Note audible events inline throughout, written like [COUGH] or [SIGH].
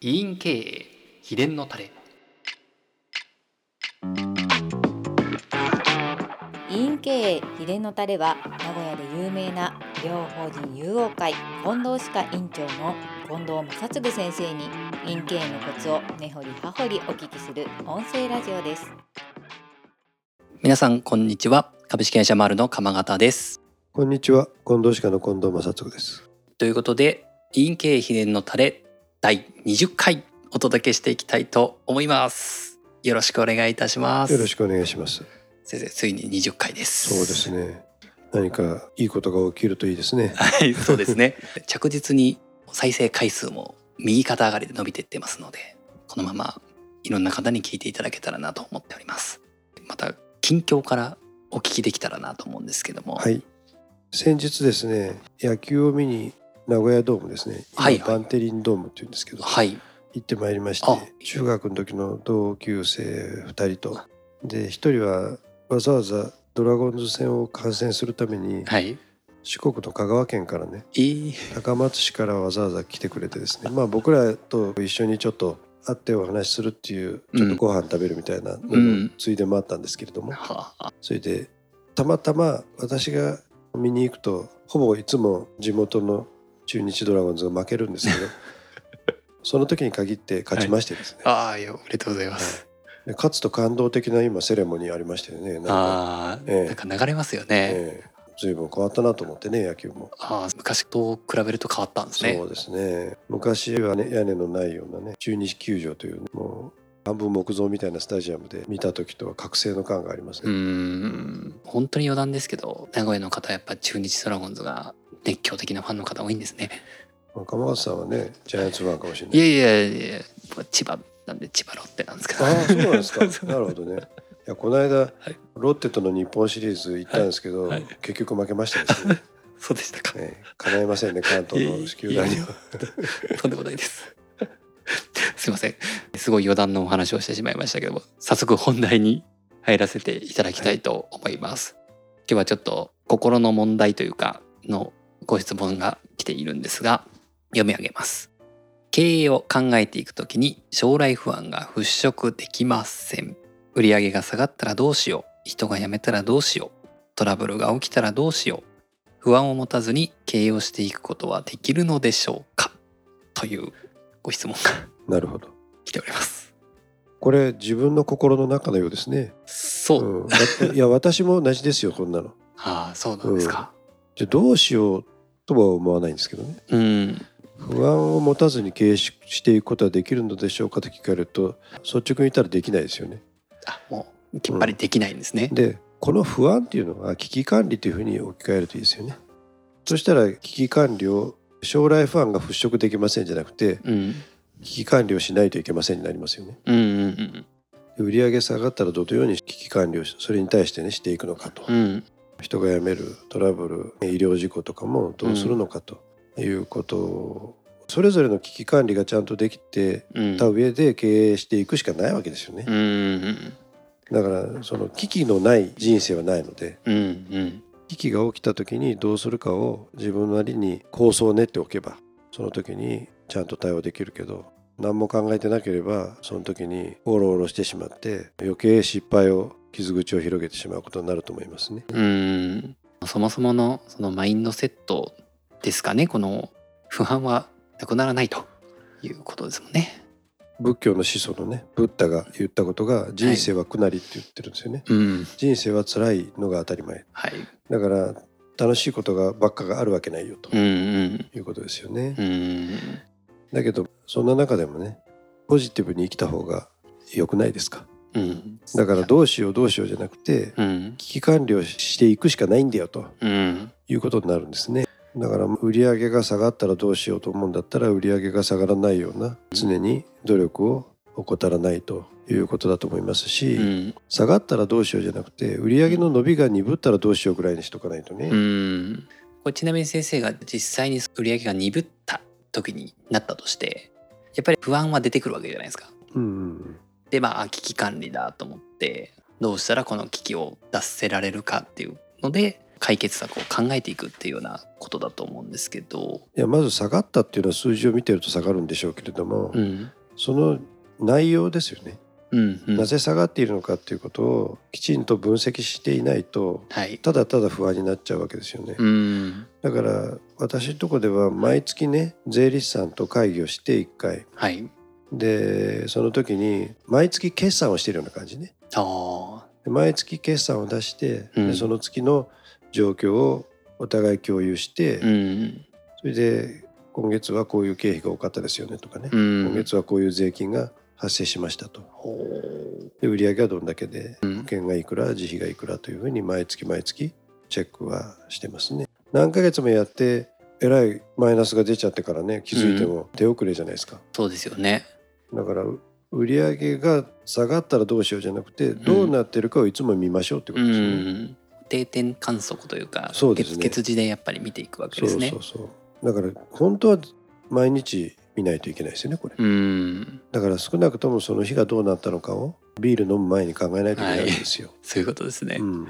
委員経営秘伝のタレ。委員経営秘伝のタレは名古屋で有名な医療法人友王会近藤歯科院長の近藤正嗣先生に委員経営のコツを根掘り葉掘りお聞きする音声ラジオです。皆さんこんにちは。株式会社マルの鎌形です。こんにちは、近藤歯科の近藤正嗣です。ということで委員経営秘伝のタレ第20回お届けしていきたいと思いますよろしくお願いいたしますよろしくお願いします。先生ついに20回ですそうですね。何かいいことが起きるといいですね。はいそうですね [LAUGHS] 着実に再生回数も右肩上がりで伸びていってますのでこのままいろんな方に聞いていただけたらなと思っておりますまた近況からお聞きできたらなと思うんですけどもはい。先日ですね、野球を見に名古屋ドームですね。今はいはい。バンテリンドームって言うんですけど、はい。行ってまいりましあて、中学の時の同級生2人と、で一人はわざわざドラゴンズ戦を観戦するためにはい。四国の香川県からねいい高松市からわざわざ来てくれてですね。まあ僕らと一緒にちょっと会ってお話しするっていうちょっとご飯食べるみたいなのついでもあったんですけれども、はあ。それでたまたま私が見に行くとほぼいつも地元の中日ドラゴンズが負けるんですけど [LAUGHS] その時に限って勝ちましてですね、ああいやおめでとうございます、で勝つと感動的な今セレモニーありましてね。なんか、ああ、ええ。なんか流れますよね、ええ。随分変わったなと思ってね野球も。ああ昔と比べると変わったんですね。そうですね。昔はね屋根のないようなね中日球場という、ね、もう半分木造みたいなスタジアムで見た時とは覚醒の感がありますね、ん。本当に余談ですけど名古屋の方はやっぱ中日ドラゴンズが熱狂的なファンの方多いんですね。若松さんはねジャイアンツファンかもしれない。いやいやいや千葉なんで千葉ロッテなんですけど。ああそうなんですか。[LAUGHS] なるほどね。いやこの間、ロッテとの日本シリーズ行ったんですけど、はい。はい結局負けましたですね、[LAUGHS] そうでしたか。ええ叶いませんね関東の球団にはとんでもないです。[LAUGHS] すいません。すごい余談のお話をしてしまいましたけども早速本題に入らせていただきたいと思います、今日はちょっと心の問題というかのご質問が来ているんですが読み上げます。経営を考えていくときに将来不安が払拭できません。売上が下がったらどうしよう。人が辞めたらどうしよう。トラブルが起きたらどうしよう。不安を持たずに経営をしていくことはできるのでしょうか。というご質問が [LAUGHS] なるほど。来ております。これ自分の心の中のようですね、そう、うん、いや私も同じですよこんなの。[LAUGHS] ああそうなんですか。じゃあどうしようとは思わないんですけどねうん不安を持たずに経営ししていくことはできるのでしょうかと聞かれると率直に言ったらできないですよね。あもうきっぱりできないんですね、でこの不安っていうのは危機管理というふうに置き換えるといいですよね。そしたら危機管理を将来不安が払拭できませんじゃなくてうん、危機管理をしないといけませんになりますよね。うんうんで売上下がったらどのように危機管理をしそれに対してねしていくのかと。うんうん人が辞めるトラブル医療事故とかもどうするのかということをそれぞれの危機管理がちゃんとできてうん。た上で経営していくしかないわけですよね。う。ん。だからその危機のない人生はないのでうんうん。危機が起きた時にどうするかを自分なりに構想を練っておけばその時にちゃんと対応できるけど何も考えてなければその時にオロオロしてしまって余計失敗を傷口を広げてしまうことになると思いますね。うん。そもそものそのマインドセットですかねこの不安はなくならないと。いうことですもんね。仏教の始祖のねブッダが言ったことが人生は苦なりって言ってるんですよね。うん。人生は辛いのが当たり前。はい。だから楽しいことがばっかがあるわけないよということですよね。うん。だけどそんな中でもねポジティブに生きた方が良くないですか？うん。だからどうしようどうしようじゃなくてうん。危機管理をしていくしかないんだよとうん。いうことになるんですね。だから売り上げが下がったらどうしようと思うんだったら売り上げが下がらないような常に努力を怠らないということだと思いますし、うん。下がったらどうしようじゃなくて売り上げの伸びが鈍ったらどうしようぐらいにしとかないとね、うん。これちなみに先生が実際に売り上げが鈍った時になったとしてやっぱり不安は出てくるわけじゃないですか。うんうんでまあ危機管理だと思ってどうしたらこの危機を脱せられるかっていうので解決策を考えていくっていうようなことだと思うんですけど、いやまず下がったっていうのは数字を見てると下がるんでしょうけれども、うん。その内容ですよね、うんうん。なぜ下がっているのかっていうことをきちんと分析していないとはい。ただただ不安になっちゃうわけですよね、うん。だから私のとこでは毎月ね税理士さんと会議をして1回。はい。でその時に毎月決算をしているような感じね。毎月決算を出して、うん。でその月の状況をお互い共有して、あうん。それで今月はこういう経費が多かったですよねとかね、うん。今月はこういう税金が発生しましたと。で売上はどんだけでうん。保険がいくら自費がいくらというふうに毎月毎月チェックはしてますね。何ヶ月もやってえらいマイナスが出ちゃってからね気づいても手遅れじゃないですか、そうですよね。だから売上が下がったらどうしようじゃなくてどうなってるかをいつも見ましょうってこうとですよね、ん。定点観測というかそうですね。月月次でやっぱり見ていくわけそうですね。そうそう。だから本当は毎日見ないといけないですよねこれ。うん。だから少なくともその日がどうなったのかをビール飲む前に考えないといけないんですよ、[LAUGHS] そういうことですね、うん。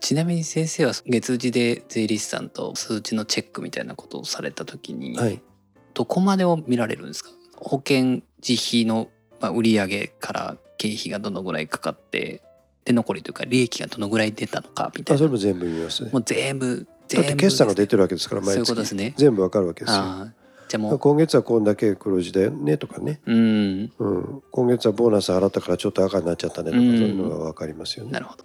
ちなみに先生は月次で税理士さんと数値のチェックみたいなことをされた時に、はい。どこまでを見られるんですか？保険自費のまあ売上から経費がどのぐらいかかってで残りというか利益がどのぐらい出たのかみたいな。あそれも全部見ますね。もう全部だ全部って決算が出てるわけですからそういう毎月ことですね。全部わかるわけですよじゃあもう。今月はこんだけ黒字だよねとかね、うん。うん、今月はボーナス払ったからちょっと赤になっちゃったねとか、うん。そういうのがわかりますよね。なるほど。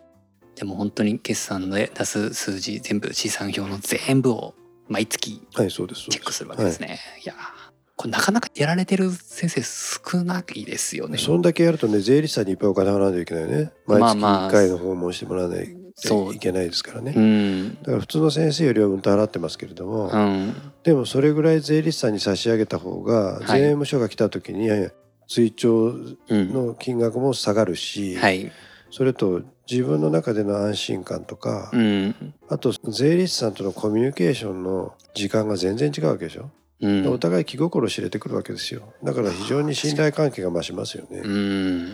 でも本当に決算で出す数字全部資産表の全部を毎月はいそうですそうです。チェックするわけですね、い、やこれなかなかやられてる先生少ないですよね。そんだけやるとね税理士さんにいっぱいお金払わないといけないね。毎月まあまあ。1回の訪問してもらわないそう。といけないですからね、うん。だから普通の先生よりはうんと払ってますけれども、うん。でもそれぐらい税理士さんに差し上げた方が、はい。税務署が来た時に追徴うんの金額も下がるし、はい。それと自分の中での安心感とか、うん。あと税理士さんとのコミュニケーションの時間が全然違うわけでしょ、うん。お互い気心知れてくるわけですよ。だから非常に信頼関係が増しますよね、うん。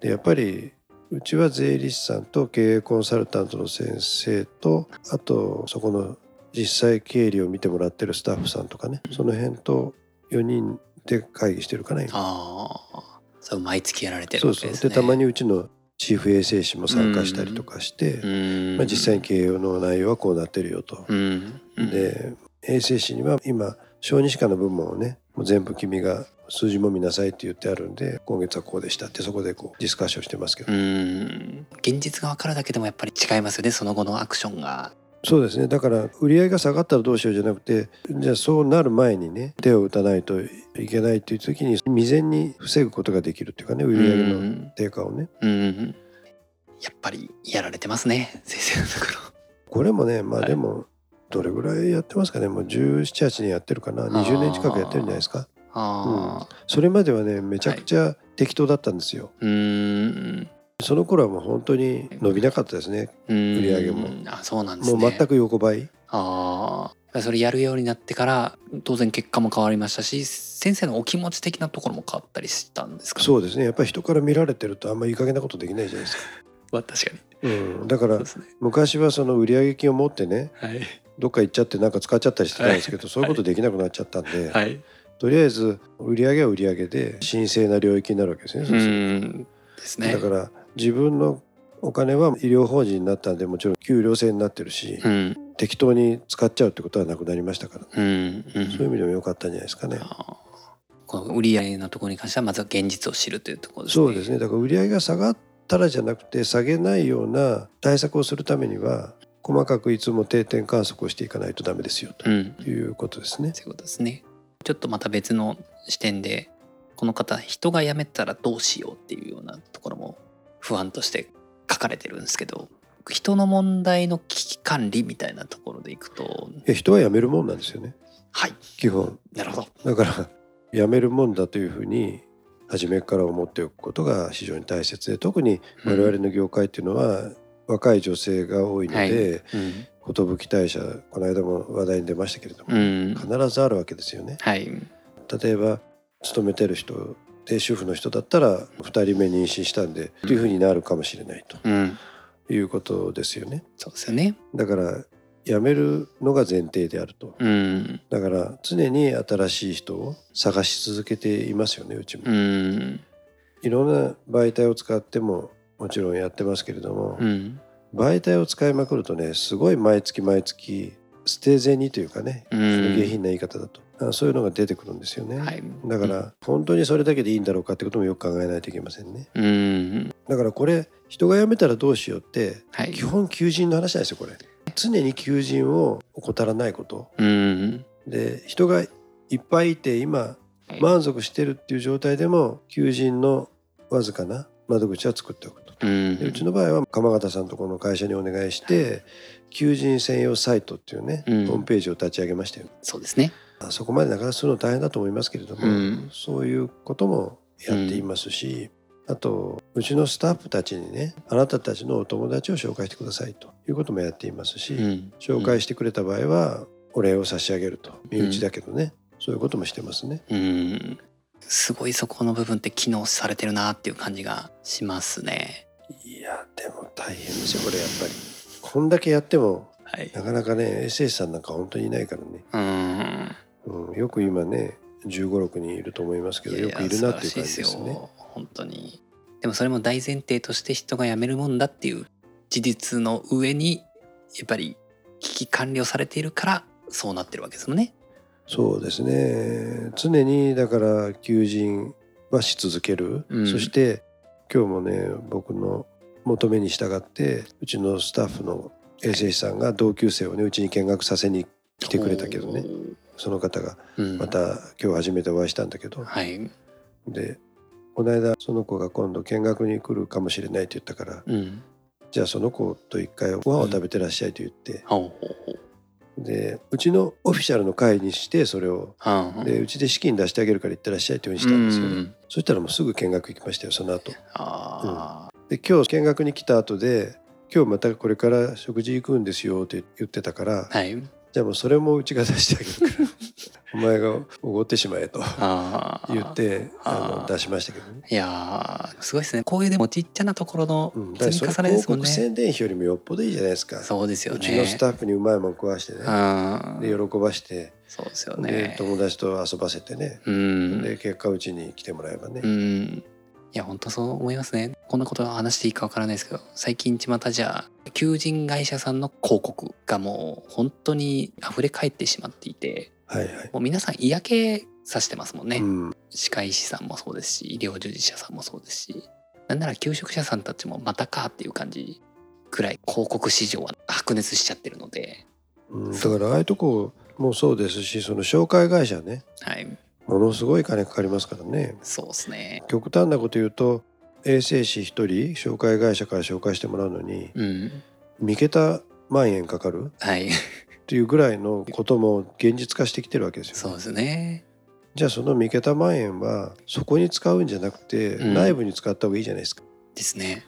でやっぱりうちは税理士さんと経営コンサルタントの先生とあとそこの実際経理を見てもらってるスタッフさんとかねその辺と4人で会議してるかな今。ああそう毎月やられてるそうそうわけですね。でたまにうちのチーフ衛生士も参加したりとかして、うん。まあ、実際に経営の内容はこうなってるよと。うん。うん。で衛生士には今小児歯科の部門をねもう全部君が数字も見なさいって言ってあるんで今月はこうでしたってそこでこうディスカッションしてますけど、うん。現実が分かるだけでもやっぱり違いますよねその後のアクションが。そうですね。だから売り上げが下がったらどうしようじゃなくてじゃあそうなる前にね手を打たないといけないっていう時に未然に防ぐことができるっていうかね売り上げうのん。低下をね。うん。やっぱりやられてますね先生のところ。これもねまあはい。でもどれぐらいやってますかね。もう1718年やってるかな。20年近くやってるんじゃないですかああそれまではねめちゃくちゃ適当だったんですよ、うん。その頃はもう本当に伸びなかったですね売り上げも。あそうなんですね。もう全く横ばい。ああそれやるようになってから当然結果も変わりましたし先生のお気持ち的なところも変わったりしたんですか？そうですね。やっぱり人から見られてるとあんまりいい加減なことできないじゃないですか、まあ確かにうん、だからね。昔はその売上金を持ってねはい。どっか行っちゃってなんか使っちゃったりしてたんですけど、そういうことできなくなっちゃったんで、はいとりあえず売上は売上で神聖な領域になるわけですね、うですねとだから自分のお金は医療法人になったんでもちろん給料制になってるし、うん適当に使っちゃうってことはなくなりましたから、うんうんそういう意味でも良かったんじゃないですかね。この売り上げのところに関してはまずは現実を知るというところですね。そうですねだから売上が下がったらじゃなくて下げないような対策をするためには細かくいつも定点観測をしていかないとダメですよとうん。いうことですね。そういうことですね。ちょっとまた別の視点でこの方人が辞めたらどうしようっていうようなところも不安として書かれてるんですけど人の問題の危機管理みたいなところでいくといや人は辞めるもんなんですよねはい基本。なるほど。だから辞めるもんだというふうに初めから思っておくことが非常に大切で特に我々の業界っていうのは若い女性が多いのでうん。寿退社この間も話題に出ましたけれども、うん。必ずあるわけですよね。はい。例えば勤めてる人で主婦の人だったら2人目妊娠したんでというふうになるかもしれないと。うん。いうことですよね。そうですよね。だから辞めるのが前提であると。うん。だから常に新しい人を探し続けていますよねうちも。うん。いろんな媒体を使ってももちろんやってますけれども、うん。媒体を使いまくるとねすごい毎月毎月捨て銭というかね、うん下品な言い方だとあそういうのが出てくるんですよね。はい。だから本当にそれだけでいいんだろうかってこともよく考えないといけませんね。うん。だからこれ人が辞めたらどうしようってはい。基本求人の話なんですよこれ。常に求人を怠らないことうん。で人がいっぱいいて今満足してるっていう状態でも求人のわずかな窓口は作っておくと。うん。でうちの場合は鎌形さんとこの会社にお願いして求人専用サイトっていうね、うんホームページを立ち上げましたよ。そうですね。あそこまでなかなかするの大変だと思いますけれども、うんそういうこともやっていますし、あとうちのスタッフたちにねあなたたちのお友達を紹介してくださいということもやっていますし、うん。紹介してくれた場合はお礼を差し上げると身内だけどね、そういうこともしてますね。うん。すごいそこの部分って機能されてるなっていう感じがしますね。大変ですよこれやっぱり。こんだけやってもはい。なかなかね SS さんなんか本当にいないからね、うん。うん、よく今ね1 5 6人いると思いますけどよくいるなっていう感じですね。よ。本当に。でもそれも大前提として人が辞めるもんだっていう事実の上にやっぱり危機管理をされているからそうなってるわけですもんね。そうですね常にだから求人はし続ける、うんそして今日もね僕の求めに従ってうちのスタッフの衛生士さんが同級生をねうちに見学させに来てくれたけどね。その方がうん。また今日初めてお会いしたんだけど、はい。でこの間その子が今度見学に来るかもしれないって言ったからうん。じゃあその子と一回ご飯を食べてらっしゃいと言って、ほうほうほう。でうちのオフィシャルの会にしてそれを。でうちで資金出してあげるから行ってらっしゃいっていうふうにしたんですよね、うん。そしたらもうすぐ見学行きましたよその後。あで今日見学に来た後で今日またこれから食事行くんですよって言ってたから、あ。はい。じゃあもうそれもうちが出してあげるから [LAUGHS] お前がおごってしまえと。言ってあの出しましたけどね、いやーすごいですね。こういうでもちっちゃなところの積み重ねですもんね。告宣伝費よりもよっぽどいいじゃないですかそうですよね。うちのスタッフにうまいもん食わしてねうんで喜ばしてそうですよでね。友達と遊ばせてねうん。で結果うちに来てもらえばねうん。いや本当そう思いますね。こんなことは話していいかわからないですけど、最近巷じゃ求人会社さんの広告がもう本当に溢れ返ってしまっていて、はいはい、もう皆さん嫌気さしてますもんね。うん、歯科医師さんもそうですし医療従事者さんもそうですしなんなら求職者さんたちもまたかっていう感じくらい広告市場は白熱しちゃってるのでうん、だからああいうとこもそうですしその紹介会社ねはいものすごい金かかりますからね。そうですね。極端なこと言うと衛生士一人紹介会社から紹介してもらうのにうん。3桁万円かかる？はい。っていうぐらいのことも現実化してきてるわけですよ。そうですね。じゃあその3桁万円はそこに使うんじゃなくてうん。内部に使った方がいいじゃないですか。ですね。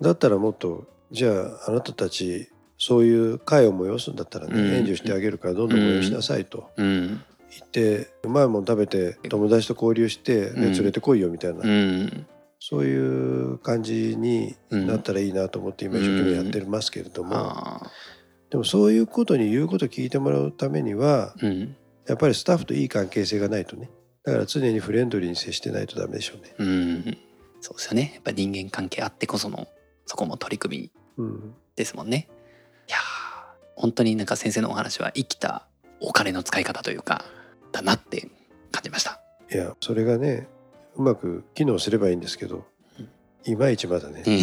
だったらもっとじゃああなたたちそういう会を催すんだったらね、うん。援助してあげるからどんどん。催しなさいと。うん言ってうまいもん食べて友達と交流して、ねうん。連れてこいよみたいな、うん。そういう感じになったらいいなと思って今一生懸命やってますけれども、あでもそういうことに言うこと聞いてもらうためにはやっぱりスタッフといい関係性がないとね。だから常にフレンドリーに接してないとダメでしょうね。うん。そうですよね。やっぱ人間関係あってこそのそこも取り組みうん、ですもんね。いやー本当になんか先生のお話は生きたお金の使い方というかだなって感じました。いやそれがねうまく機能すればいいんですけどうん。いまいちまだね。うん。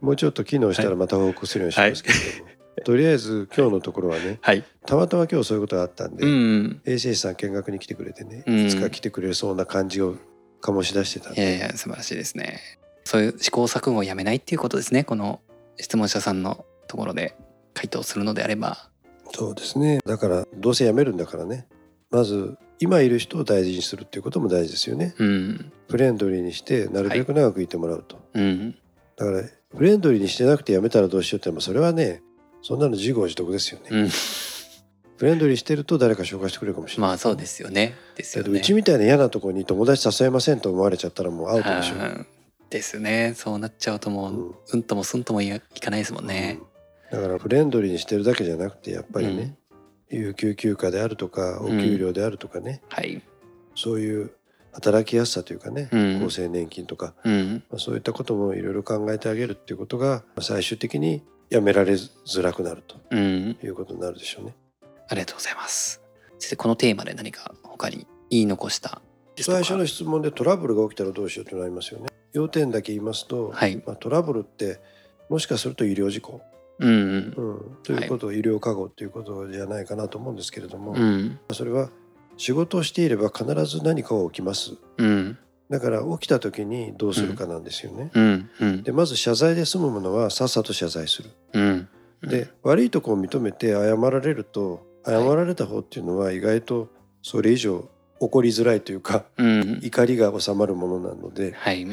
もうちょっと機能したらまた報告するようにしますけれども、とりあえず今日のところはねはい。たまたま今日そういうことがあったんで、うん衛生士さん見学に来てくれてね、うん。いつか来てくれそうな感じを醸し出してたんいやいでや素晴らしいですね。そういう試行錯誤をやめないっていうことですね。この質問者さんのところで回答するのであれば。そうですね。だからどうせ辞めるんだからねまず今いる人を大事にするっていうことも大事ですよね。うん。フレンドリーにしてなるべく長くいてもらうと、うん。だからフレンドリーにしてなくて辞めたらどうしようってもそれはねそんなの自業自得ですよね、うん。フレンドリーしてると誰か紹介してくれるかもしれない。まあそうですよね。ですよね。うちみたいな嫌なところに友達誘えませんと思われちゃったらもうアウトでしょ。うんでですね。そうなっちゃうともう、うん。うん、ともすんともいいかないですもんね。だからフレンドリーにしてるだけじゃなくてやっぱりね、有給休暇であるとかお給料であるとかね、はい、そういう働きやすさというかね、うん厚生年金とか、うんまあ、そういったこともいろいろ考えてあげるっていうことが最終的にやめられづらくなるとうん、いうことになるでしょうね。ありがとうございます。先生このテーマで何か他に言い残した最初の質問でトラブルが起きたらどうしようとなりますよね。要点だけ言いますと、はい、まあ、トラブルってもしか？すると医療事故、うんうん、ということを、医療過誤ということじゃないかなと思うんですけれども、うんうんそれは仕事をしていれば必ず何かは起きます。うん。だから起きた時にどうするかなんですよね。うんうん。でまず謝罪で済むものはさっさと謝罪する。うん。で悪いとこを認めて謝られると謝られた方っていうのは意外とそれ以上怒りづらいというかうん怒りが収まるものなのではい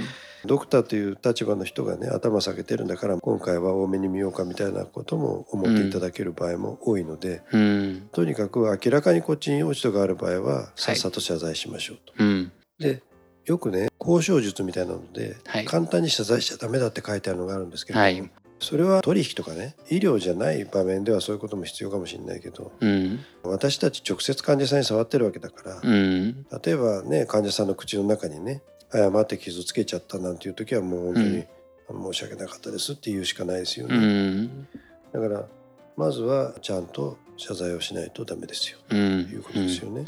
ドクターという立場の人がね頭下げてるんだから今回は多めに見ようかみたいなことも思っていただける場合も多いので、うん。とにかく明らかにこっちに落ち度がある場合はさっさと謝罪しましょうと。うん。でよくね交渉術みたいなので、はい。簡単に謝罪しちゃダメだって書いてあるのがあるんですけども、はい。それは取引とかね医療じゃない場面ではそういうことも必要かもしれないけどうん。私たち直接患者さんに触ってるわけだから、うん。例えばね患者さんの口の中にね誤って傷つけちゃったなんていう時はもう本当に、申し訳なかったですって言うしかないですようね、ん。だからまずはちゃんと謝罪をしないとダメですよ。うん。いうことですよね。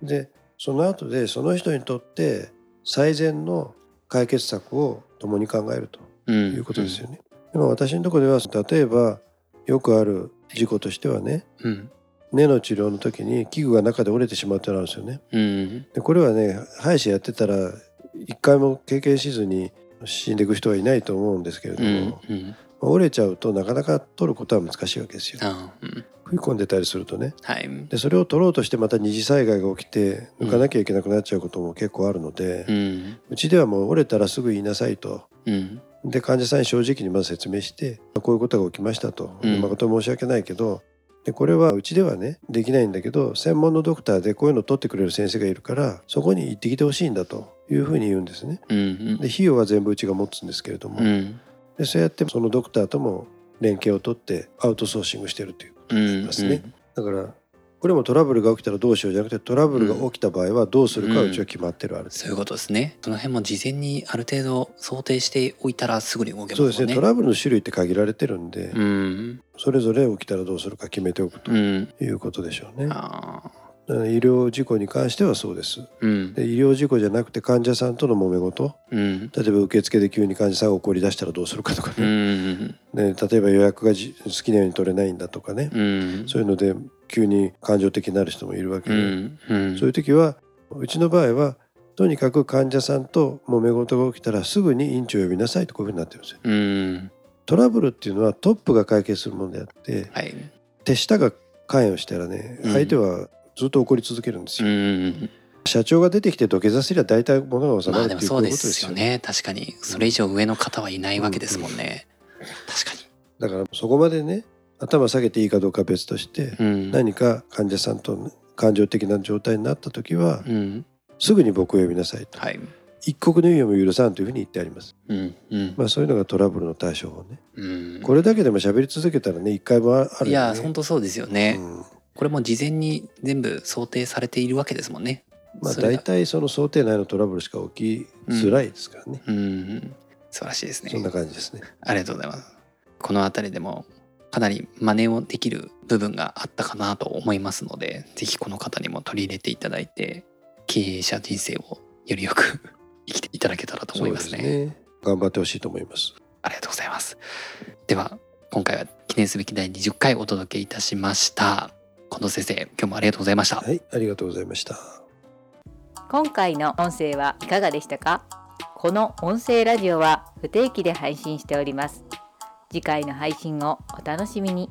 うん。でその後でその人にとって最善の解決策を共に考えるとうん。いうことですよね。でも私のところでは例えばよくある事故としてはねうん。根の治療の時に器具が中で折れてしまうってのがあるんですよね。うん。でこれはね歯医者やってたら一回も経験しずに死んでいく人はいないと思うんですけれどうも、んうん。まあ折れちゃうとなかなか取ることは難しいわけですよ。あうん。食い込んでたりするとね。はい。でそれを取ろうとしてまた二次災害が起きて抜かなきゃいけなくなっちゃうことも結構あるので、ううんちではもう折れたらすぐ言いなさいと。うん。で患者さんに正直にまず説明してこういうことが起きましたと、うん。誠に申し訳ないけどでこれはうちではねできないんだけど専門のドクターでこういうのを取ってくれる先生がいるからそこに行ってきてほしいんだというふうに言うんですね。うんで費用は全部うちが持つんですけれども、うん。でそうやってそのドクターとも連携を取ってアウトソーシングしてるということになりますね。だからこれもトラブルが起きたらどうしようじゃなくてトラブルが起きた場合はどうするかはうちは決まってるあるんです。そういうことですね。その辺も事前にある程度想定しておいたらすぐに動けますそうですね。トラブルの種類って限られてるんで、うん。それぞれ起きたらどうするか決めておくとうん。いうことでしょうね。あだから医療事故に関してはそうです。ーうん。で医療事故じゃなくて患者さんとの揉め事。うん。例えば受付で急に患者さんが怒り出したらどうするかとかうね,、ん。ね例えば予約がじ好きなように取れないんだとかね、うん。そういうので急に感情的になる人もいるわけうで、ん。うん。そういう時はうちの場合はとにかく患者さんと揉め事が起きたらすぐに院長を呼びなさいとこういうふうになってるんですよ。うん。トラブルっていうのはトップが解決するものであってはい。手下が関与したらねうん。相手はずっと怒り続けるんですうよ。ん。社長が出てきて土下座すりゃ大体物が収ままあるっていうこでもそうでとですよね。確かに。それ以上上の方はいないわけですもんね。確かだからそこまでね頭下げていいかどうかは別として、にうん。何か患者さんと感情的な状態になった時は、うん。すぐに僕を呼びなさいと。はい。一刻の猶予も許さんというふうに言ってあります。うん。うん。まあそういうのがトラブルの対処法ね。うん。これだけでも喋り続けたらね一回もあるよね。いや本当そうですよね。うんこれも事前に全部想定されているわけですもんねまあ大体その想定内のトラブルしか起きづらいですからね。うん素晴らしいですねそんな感じですね。ありがとうございます。この辺りでもかなり真似をできる部分があったかなと思いますので、ぜひこの方にも取り入れていただいて、経営者人生をよりよく [LAUGHS] 生きていただけたらと思いますね。そうですね。頑張ってほしいと思います。ありがとうございます。では、今回は記念すべき第20回お届けいたしました。近藤先生、今日もありがとうございました。はい、ありがとうございました。今回の音声はいかがでしたか？この音声ラジオは不定期で配信しております次回の配信をお楽しみに